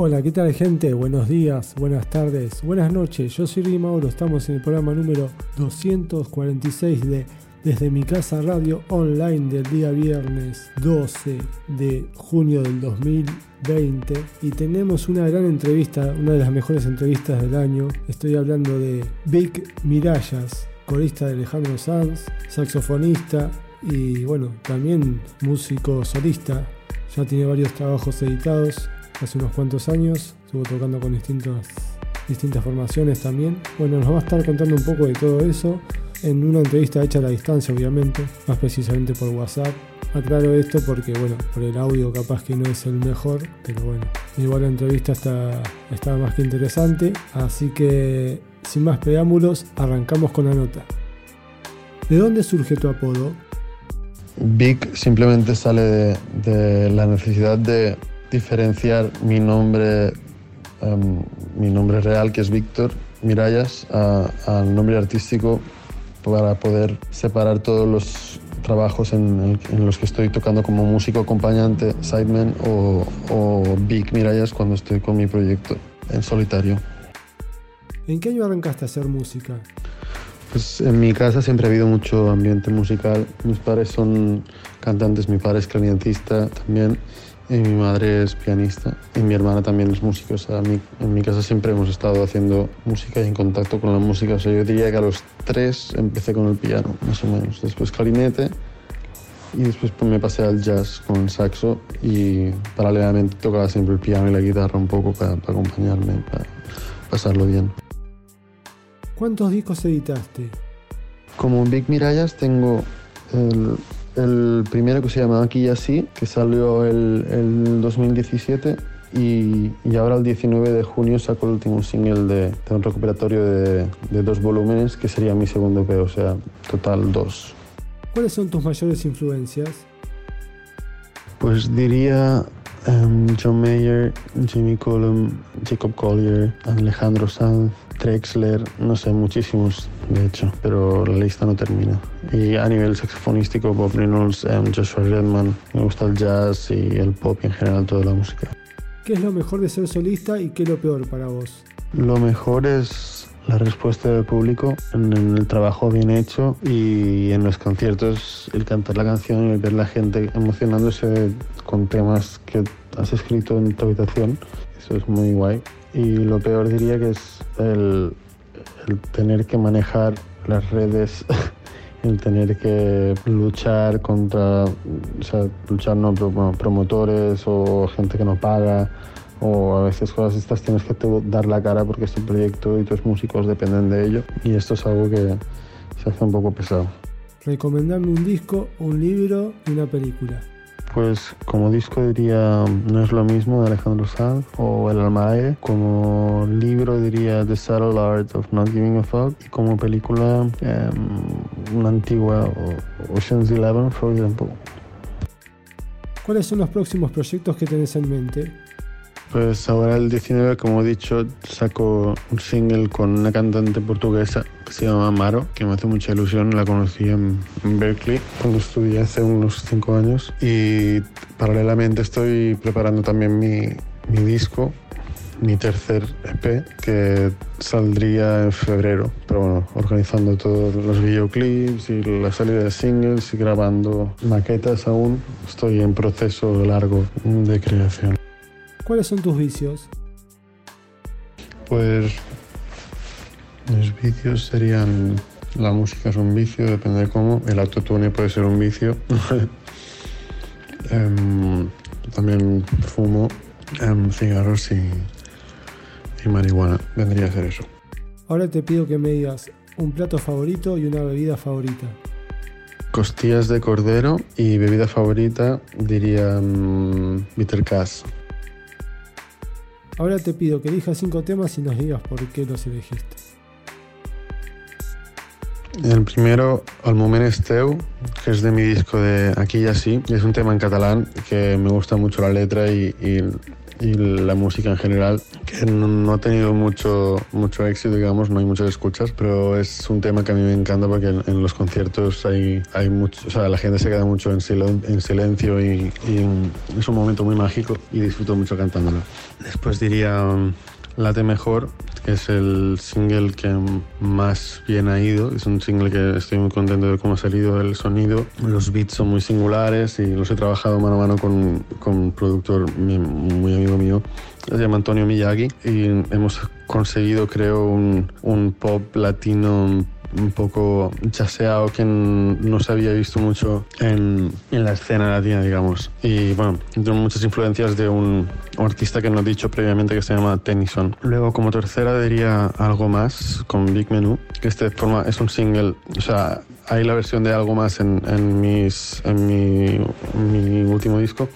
Hola, ¿qué tal gente? Buenos días, buenas tardes, buenas noches. Yo soy Ricky Mauro, estamos en el programa número 246 de Desde mi casa radio online del día viernes 12 de junio del 2020 y tenemos una gran entrevista, una de las mejores entrevistas del año. Estoy hablando de Vic Mirallas, corista de Alejandro Sanz, saxofonista y bueno, también músico solista. Ya tiene varios trabajos editados hace unos cuantos años, estuvo tocando con distintas, distintas formaciones también. Bueno, nos va a estar contando un poco de todo eso en una entrevista hecha a la distancia, obviamente, más precisamente por WhatsApp. Aclaro esto porque, bueno, por el audio capaz que no es el mejor, pero bueno, igual la entrevista está, está más que interesante, así que sin más preámbulos, arrancamos con la nota. ¿De dónde surge tu apodo? Vic simplemente sale de, de la necesidad de diferenciar mi nombre, em, mi nombre real, que es Víctor Mirallas, al nombre artístico para poder separar todos los trabajos en, en los que estoy tocando como músico acompañante, sideman o, o Vic Mirallas cuando estoy con mi proyecto en solitario. ¿En qué año arrancaste a hacer música? Pues en mi casa siempre ha habido mucho ambiente musical. Mis padres son cantantes, mi padre es clarinetista también, y mi madre es pianista, y mi hermana también es músico. O sea, mi- en mi casa siempre hemos estado haciendo música y en contacto con la música. O sea, yo diría que a los tres empecé con el piano, más o menos. Después clarinete, y después pues, me pasé al jazz con el saxo, y paralelamente tocaba siempre el piano y la guitarra un poco para, para acompañarme, para pasarlo bien. ¿Cuántos discos editaste? Como Big Mirallas tengo el, el primero que se llama Aquí y Así, que salió el, el 2017 y, y ahora el 19 de junio saco el último single de, de un recuperatorio de, de dos volúmenes que sería mi segundo EP, o sea, total dos. ¿Cuáles son tus mayores influencias? Pues diría em, John Mayer, Jimmy Cullum, Jacob Collier, Alejandro Sanz, Drexler, no sé, muchísimos de hecho, pero la lista no termina. Y a nivel saxofonístico, Bob Reynolds, em, Joshua Redman, me gusta el jazz y el pop y en general toda la música. ¿Qué es lo mejor de ser solista y qué es lo peor para vos? Lo mejor es la respuesta del público en, el trabajo bien hecho y en los conciertos el cantar la canción y ver la gente emocionándose con temas que has escrito en tu habitación. Eso es muy guay. Y lo peor diría que es el, tener que manejar las redes, el tener que luchar contra, luchar no, promotores o gente que no paga o a veces cosas estas tienes que dar la cara porque es tu proyecto y tus músicos dependen de ello y esto es algo que se hace un poco pesado. Recomendame un disco, un libro y una película. Pues como disco diría No es lo mismo de Alejandro Sanz o El alma aire. Como libro diría The Subtle Art of Not Giving a Fuck. Y como película em, una antigua Ocean's Eleven, por ejemplo. ¿Cuáles son los próximos proyectos que tenés en mente? Pues ahora el 19, como he dicho, saco un single con una cantante portuguesa que se llama Maro, que me hace mucha ilusión. La conocí en Berkeley cuando estudié hace unos 5 años. Y paralelamente estoy preparando también mi, mi disco, mi tercer EP, que saldría en febrero. Pero bueno, organizando todos los videoclips y la salida de singles y grabando maquetas aún. Estoy en proceso largo de creación. ¿Cuáles son tus vicios? Pues mis vicios serían la música es un vicio, depende de cómo. El autotune puede ser un vicio. Em, también fumo em, cigarros y, y marihuana. Vendría a ser eso. Ahora te pido que me digas un plato favorito y una bebida favorita. Costillas de cordero y bebida favorita diría mm, bitter cass. Ahora te pido que elijas cinco temas y nos digas por qué los elegiste. El primero, El moment esteu, que es de mi disco de Aquí y Así. Es un tema en catalán que me gusta mucho la letra y- y la música en general, que no, ha tenido mucho, mucho éxito, digamos, no hay muchas escuchas, pero es un tema que a mí me encanta porque en, en los conciertos hay, hay mucho, o sea, la gente se queda mucho en, silen- en silencio y, y es un momento muy mágico y disfruto mucho cantándolo. Después diría um, Late Mejor, que es el single que más bien ha ido. Es un single que estoy muy contento de cómo ha salido el sonido. Los beats son muy singulares y los he trabajado mano a mano con, con un productor muy amigo mío. Se llama Antonio Miyagi y hemos conseguido, creo, un, un pop latino un poco chaseado que no se había visto mucho en, en la escena latina, digamos. Y bueno, tiene muchas influencias de un, artista que no he dicho previamente que se llama Tennyson. Luego, como tercera, diría algo más con Big Menu, que este forma es un single, o sea, hay la versión de algo más en mi, en mi último disco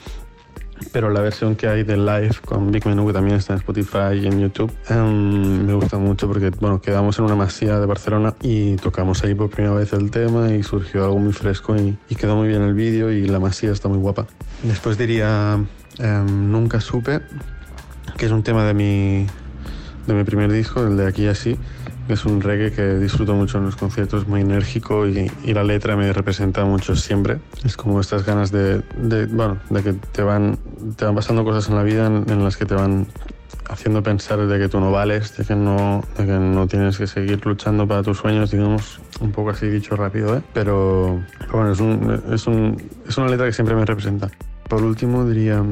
pero la versión que hay de live con Big Menu, que también está en Spotify y en YouTube, em, me gusta mucho porque, bueno, quedamos en una masía de Barcelona y tocamos ahí por primera vez el tema y surgió algo muy fresco y, y quedó muy bien el vídeo y la masía está muy guapa. Después diría em, Nunca Supe, que es un tema de mi, de mi primer disco, el de Aquí y Así, es un reggae que disfruto mucho en los conciertos, muy enérgico y, y la letra me representa mucho siempre. Es como estas ganas de, de, bueno, de que te van, te van pasando cosas en la vida en, en las que te van haciendo pensar de que tú no vales, de que no, de que no tienes que seguir luchando para tus sueños, digamos, un poco así dicho rápido, ¿eh? Pero, pero bueno, es, un, es, un, es una letra que siempre me representa. Por último diría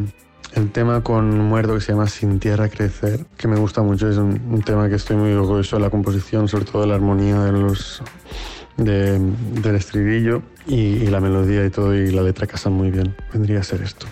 el tema con Muerto que se llama Sin Tierra Crecer, que me gusta mucho, es un, tema que estoy muy orgulloso de la composición, sobre todo de la armonía de los, de- del estribillo y, y la melodía y todo y la letra casan muy bien. Vendría a ser esto.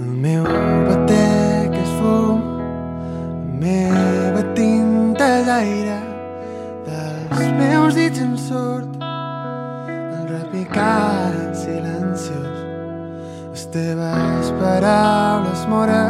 El meu batec és fum, la meva tinta és aire, dels meus dits en surt el repicar silenciós. Les teves paraules moren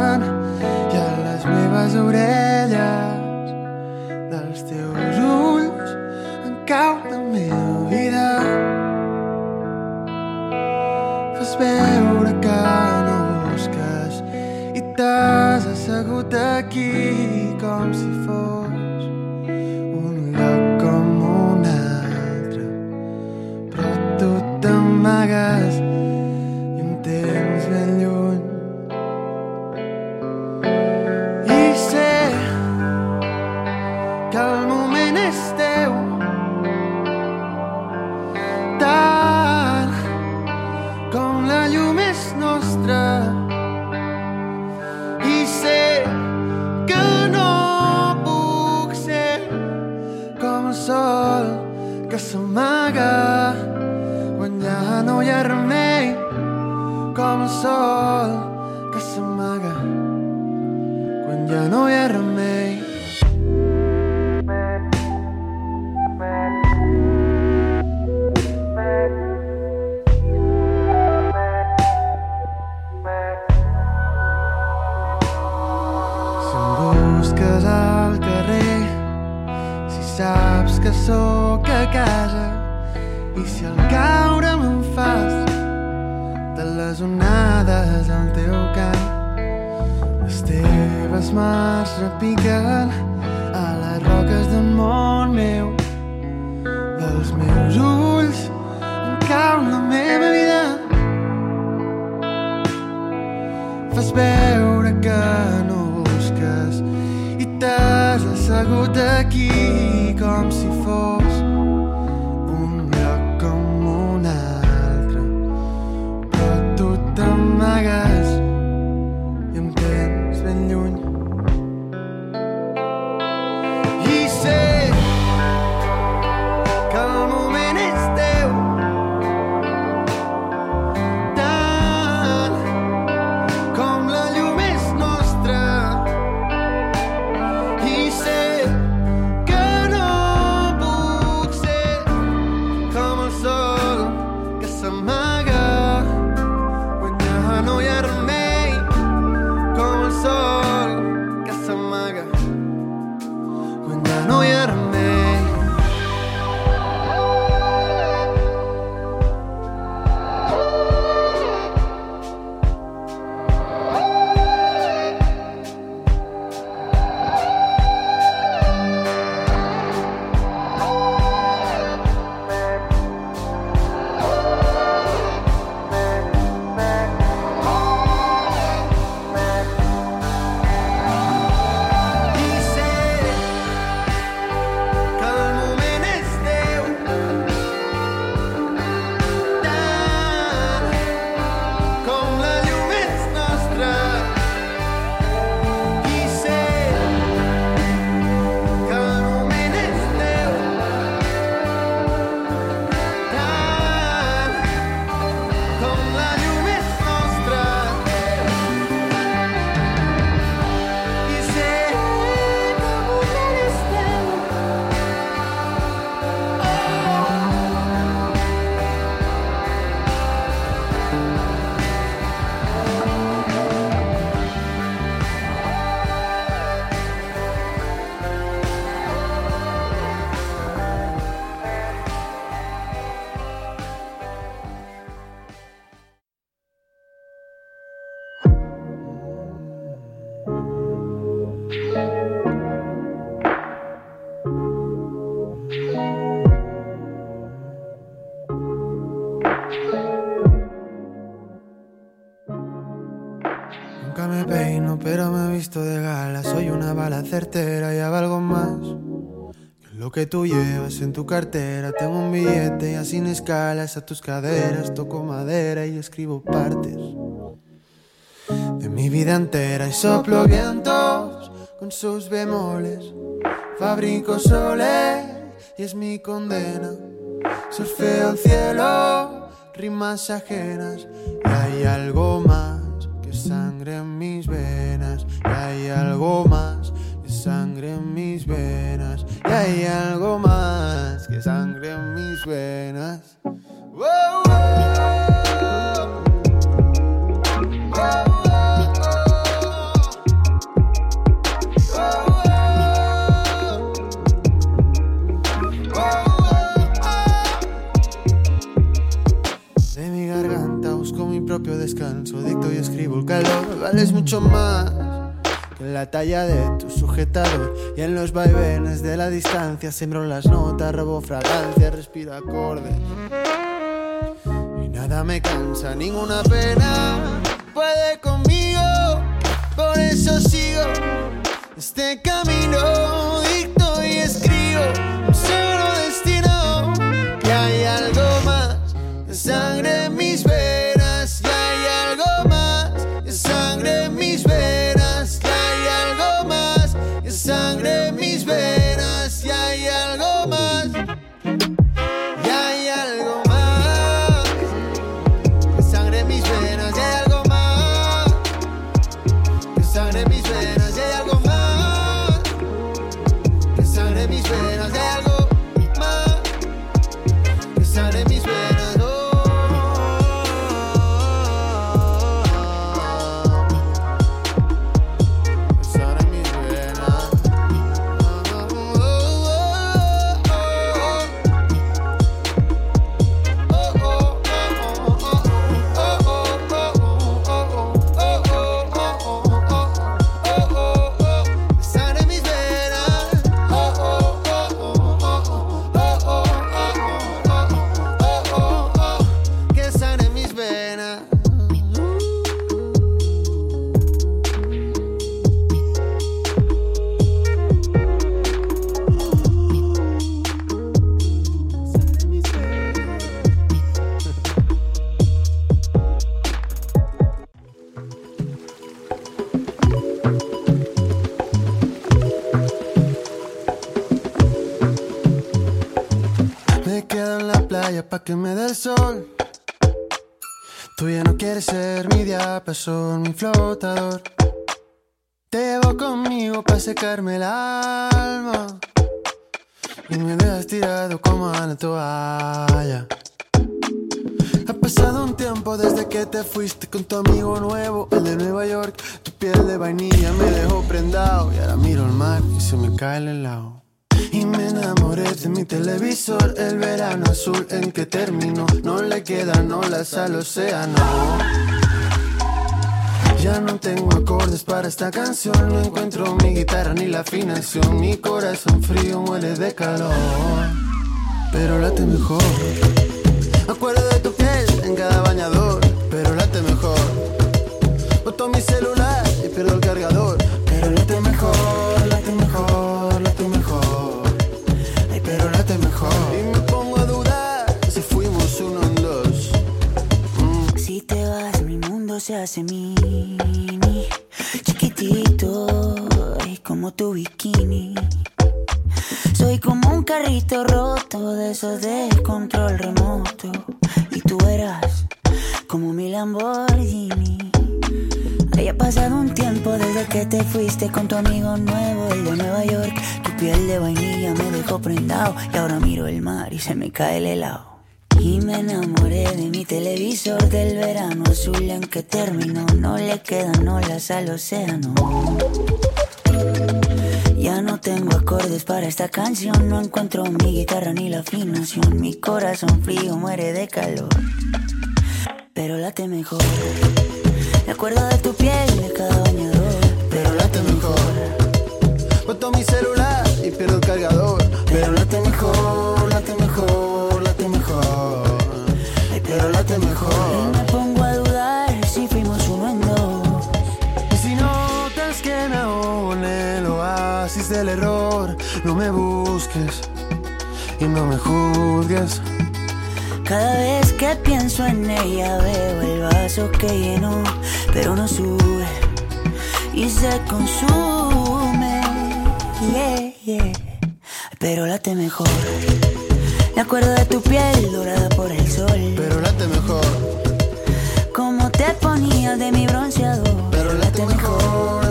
begun. De gala. Soy una bala certera y algo más. que Lo que tú llevas en tu cartera, tengo un billete ya sin escalas a tus caderas. Toco madera y escribo partes de mi vida entera. Y soplo vientos con sus bemoles. Fabrico soles y es mi condena. Surfeo el cielo, rimas ajenas. Y hay algo más que sangre en mis venas. Hay algo más que sangre en mis venas. Y hay algo más que sangre en mis venas. Wow, wow. Talla de tu sujetador. Y en los vaivenes de la distancia siembro las notas, robo fragancia, respiro acordes. Y nada me cansa, ninguna pena puede conmigo. Por eso sigo este camino, diapasón, mi flotador. Te llevo conmigo pa' secarme el alma. Y me dejas tirado como a la toalla. Ha pasado un tiempo desde que te fuiste con tu amigo nuevo, el de Nueva York. Tu piel de vainilla me dejó prendado. Y ahora miro el mar y se me cae el helado. Y me enamoré de mi televisor, el verano azul en que terminó. No le quedan olas al océano. Ya no tengo acordes para esta canción, no encuentro mi guitarra ni la afinación. Mi corazón frío muere de calor, pero late mejor. Me acuerdo de tu piel en cada bañador, pero late mejor. Boto mi celular y pierdo el cargador, pero late mejor, se hace mini, chiquitito, y como tu bikini. Soy como un carrito roto de esos de control remoto. Y tú eras como mi Lamborghini. Haya pasado un tiempo desde que te fuiste con tu amigo nuevo, el de Nueva York. Tu piel de vainilla me dejó prendado. Y ahora miro el mar y se me cae el helado. Y me enamoré de mi televisor del verano azul en que terminó. No le quedan olas al océano. Ya no tengo acordes para esta canción. No encuentro mi guitarra ni la afinación. Mi corazón frío muere de calor. Pero late mejor. Me acuerdo de tu piel de cada bañador. Pero late mejor. Boto mi celular y pierdo el cargador. No me juzgues. Cada vez que pienso en ella veo el vaso que llenó, pero no sube y se consume. Yeah, yeah. Pero late mejor. Me acuerdo de tu piel dorada por el sol. Pero late mejor, Como te ponías de mi bronceador. pero late mejor,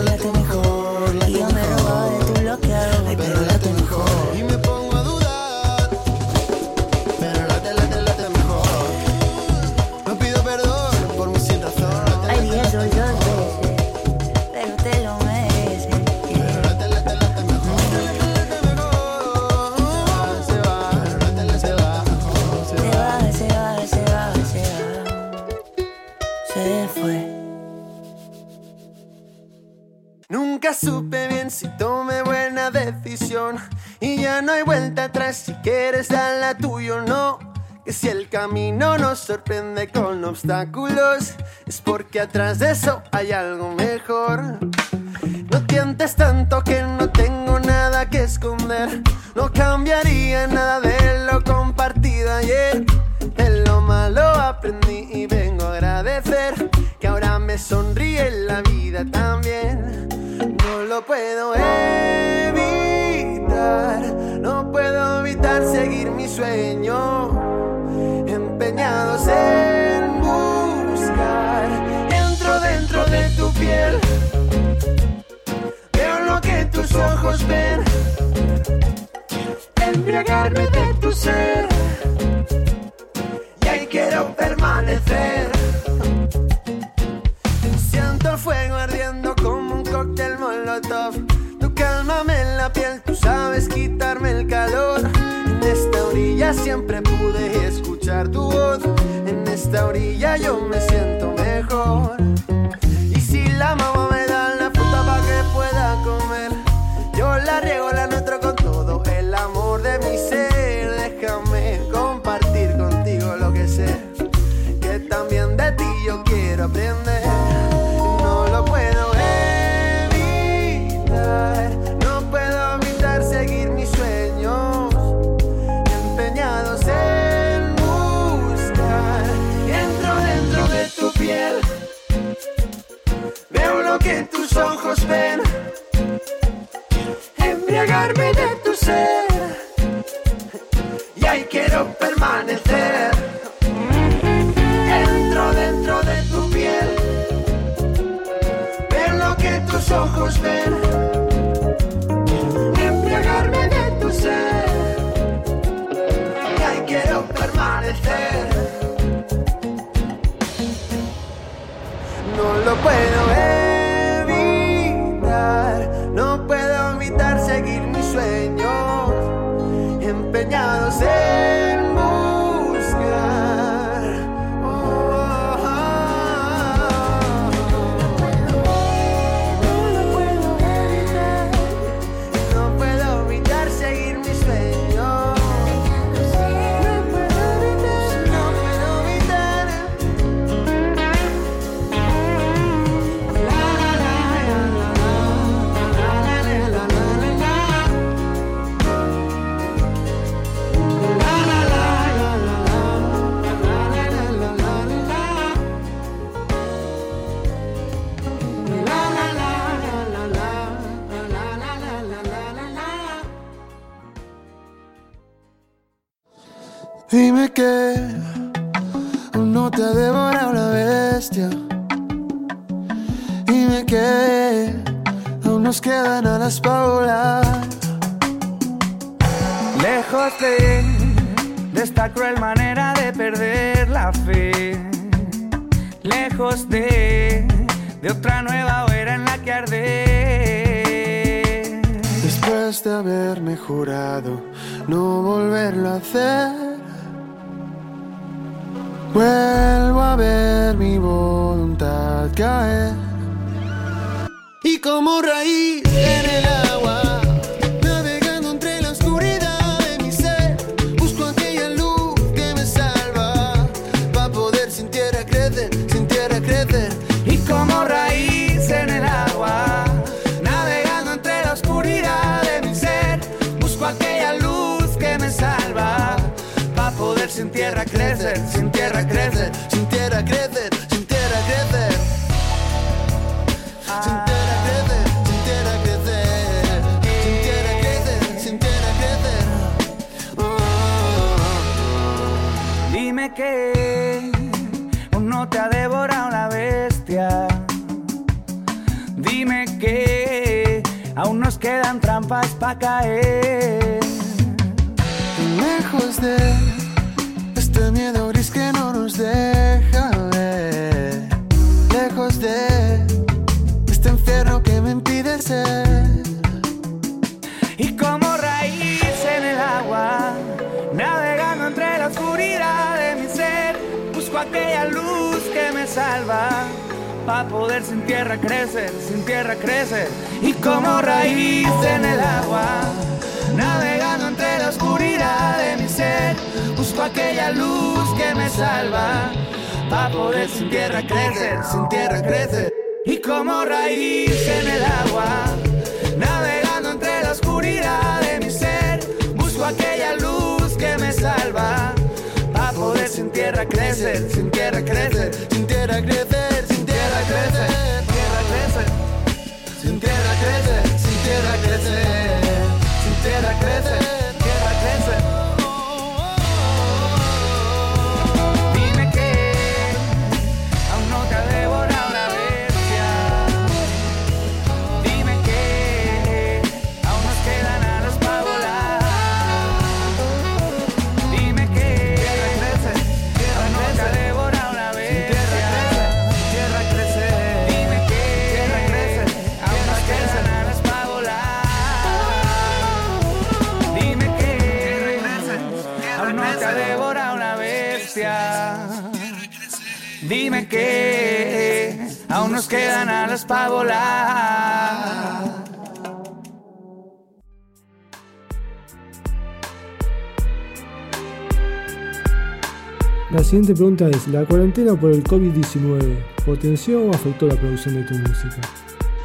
late mejor, Supe bien si tomé buena decisión y ya no hay vuelta atrás si quieres la tuya o no. Que si el camino nos sorprende con obstáculos es porque atrás de eso hay algo mejor. No tientes tanto que no tengo nada que esconder. No cambiaría nada de lo compartido ayer. De lo malo aprendí y vengo a agradecer que ahora me sonríe la vida también. Lo puedo evitar, no puedo evitar seguir mi sueño. Empeñados en buscar, entro dentro de tu piel. Veo lo que tus ojos ven, embriagarme de tu ser. Y ahí quiero permanecer. Molotov. Tu cálmame en la piel, tú sabes quitarme el calor. En esta orilla siempre pude escuchar tu voz. En esta orilla yo me siento mejor. Embriagarme de tu ser. Y ahí quiero permanecer. Entro dentro de tu piel. Ver lo que tus ojos ven. Embriagarme de tu ser. Y ahí quiero permanecer. No lo puedo evitar. fazer. Después de haberme jurado no volverlo a hacer, vuelvo a ver mi voluntad caer. Y como raíz en el agua, sin tierra crecer, sin tierra crecer. sin tierra crecer, sin tierra crecer. Sin tierra crecer, sin tierra crecer. Sin tierra crecer, sin tierra crecer. Oh. Dime que aún no te ha devorado la bestia. Dime que aún nos quedan trampas para caer. Lejos de miedo gris que no nos deja ver. Lejos de este infierno que me impide ser. Y como raíz en el agua, navegando entre la oscuridad de mi ser, busco aquella luz que me salva. para poder sin tierra crecer, sin tierra crecer. Y como raíz en el agua, navegando entre la oscuridad de mi ser, busco aquella luz que me salva. Para poder sin tierra crecer, sin tierra crecer. Y como raíz en el agua, navegando entre la oscuridad de mi ser, busco aquella luz que me salva. Para poder sin tierra crecer, sin tierra crecer, Dime que aún nos quedan alas para volar. La siguiente pregunta es, ¿la cuarentena por el COVID-19 potenció o afectó la producción de tu música?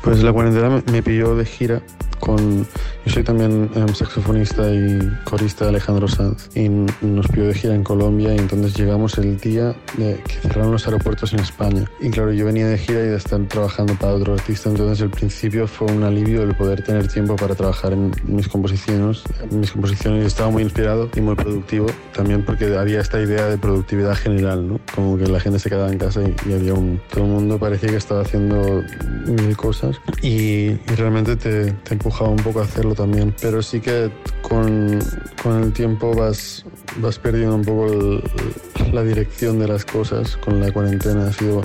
Pues la cuarentena me- me pilló de gira con Yo soy también em, saxofonista y corista de Alejandro Sanz y nos pidió de gira en Colombia y entonces llegamos el día de que cerraron los aeropuertos en España. Y claro, yo venía de gira y de estar trabajando para otro artista, entonces al principio fue un alivio el poder tener tiempo para trabajar en mis composiciones. mis composiciones estaba muy inspirado y muy productivo, también porque había esta idea de productividad general, ¿no? Como que la gente se quedaba en casa y, y había un... Todo el mundo parecía que estaba haciendo mil cosas y, y realmente te, te, empujaba un poco a hacerlo también. Pero sí que con, con el tiempo vas, vas perdiendo un poco el, la dirección de las cosas con la cuarentena. Ha sido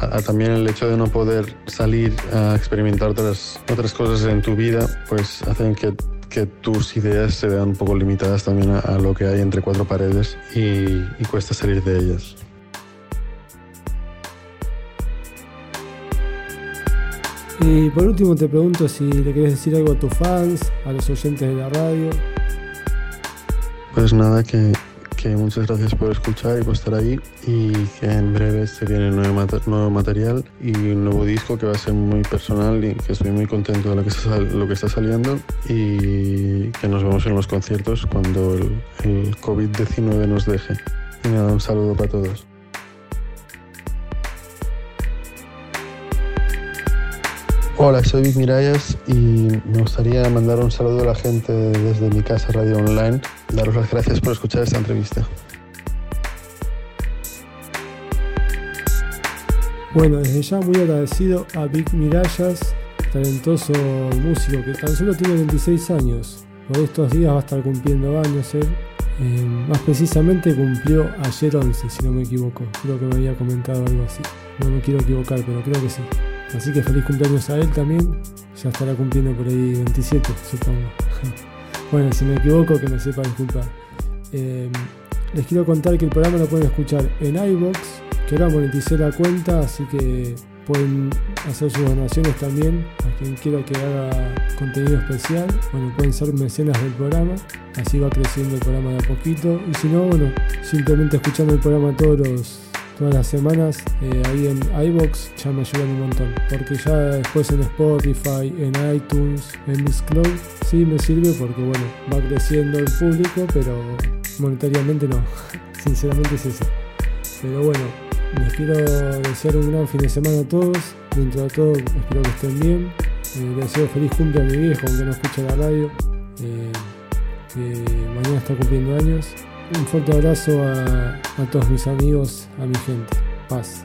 a, a también el hecho de no poder salir a experimentar otras, otras cosas en tu vida, pues hacen que que tus ideas se vean un poco limitadas también a, a lo que hay entre cuatro paredes y, y cuesta salir de ellas. Y por último te pregunto si le querés decir algo a tus fans, a los oyentes de la radio. Pues nada, que, que muchas gracias por escuchar y por estar ahí y que en breve se viene nuevo, nuevo material y un nuevo disco que va a ser muy personal y que estoy muy contento de lo que está, lo que está saliendo y que nos vemos en los conciertos cuando el, el COVID-19 nos deje. Y nada, un saludo para todos. Hola, soy Vic Miralles y me gustaría mandar un saludo a la gente desde mi casa Radio Online. Daros las gracias por escuchar esta entrevista. Bueno, desde ya muy agradecido a Vic Miralles, talentoso músico que tan solo tiene 26 años. Por estos días va a estar cumpliendo años. Eh, más precisamente cumplió ayer 11, si no me equivoco. Creo que me había comentado algo así. No me quiero equivocar, pero creo que sí. Así que feliz cumpleaños a él también. Ya estará cumpliendo por ahí 27, supongo. bueno, si me equivoco, que me sepa disculpar. Eh, les quiero contar que el programa lo pueden escuchar en iBox, que ahora moneticé la cuenta, así que pueden hacer sus donaciones también a quien quiera que haga contenido especial. Bueno, pueden ser mecenas del programa, así va creciendo el programa de a poquito. Y si no, bueno, simplemente escuchando el programa todos los todas las semanas eh, ahí en iBox ya me ayudan un montón. Porque ya después en Spotify, en iTunes, en Mixcloud, sí me sirve porque bueno, va creciendo el público, pero monetariamente no. Sinceramente es eso. Pero bueno, les quiero desear un gran fin de semana a todos. Dentro de todo, espero que estén bien. Eh, les deseo feliz cumple a mi viejo, aunque no escuche la radio. Eh, que mañana está cumpliendo años. Un fuerte abrazo a, todos mis amigos, a mi gente. Paz.